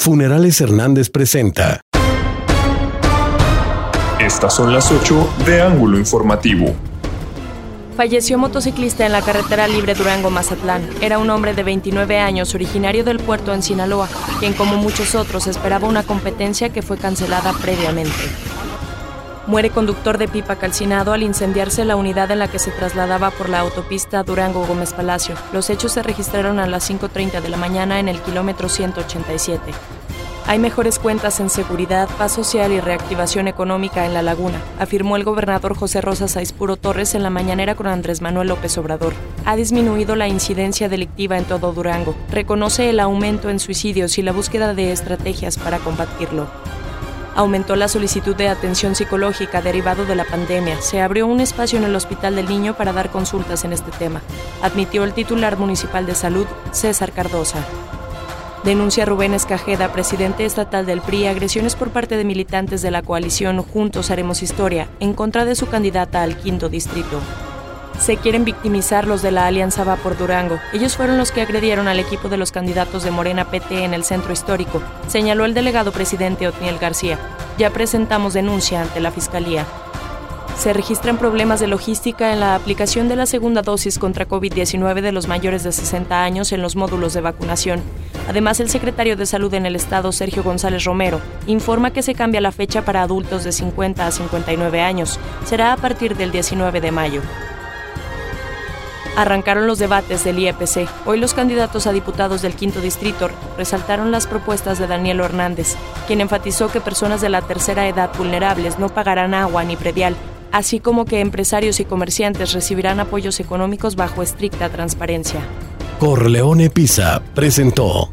Funerales Hernández presenta. Estas son las 8 de Ángulo Informativo. Falleció motociclista en la carretera libre Durango-Mazatlán. Era un hombre de 29 años, originario del puerto en Sinaloa, quien como muchos otros esperaba una competencia que fue cancelada previamente. Muere conductor de pipa calcinado al incendiarse la unidad en la que se trasladaba por la autopista Durango Gómez Palacio. Los hechos se registraron a las 5.30 de la mañana en el kilómetro 187. Hay mejores cuentas en seguridad, paz social y reactivación económica en la laguna, afirmó el gobernador José Rosa Saizpuro Torres en la mañanera con Andrés Manuel López Obrador. Ha disminuido la incidencia delictiva en todo Durango. Reconoce el aumento en suicidios y la búsqueda de estrategias para combatirlo aumentó la solicitud de atención psicológica derivado de la pandemia. Se abrió un espacio en el Hospital del Niño para dar consultas en este tema, admitió el titular municipal de salud, César Cardosa. Denuncia Rubén Escajeda, presidente estatal del PRI, agresiones por parte de militantes de la coalición Juntos Haremos Historia en contra de su candidata al quinto distrito se quieren victimizar los de la Alianza Va por Durango. Ellos fueron los que agredieron al equipo de los candidatos de Morena PT en el centro histórico, señaló el delegado presidente Otniel García. Ya presentamos denuncia ante la Fiscalía. Se registran problemas de logística en la aplicación de la segunda dosis contra COVID-19 de los mayores de 60 años en los módulos de vacunación. Además, el secretario de Salud en el Estado, Sergio González Romero, informa que se cambia la fecha para adultos de 50 a 59 años. Será a partir del 19 de mayo. Arrancaron los debates del IEPC. Hoy los candidatos a diputados del quinto distrito resaltaron las propuestas de Daniel Hernández, quien enfatizó que personas de la tercera edad vulnerables no pagarán agua ni predial, así como que empresarios y comerciantes recibirán apoyos económicos bajo estricta transparencia. Corleone Pisa presentó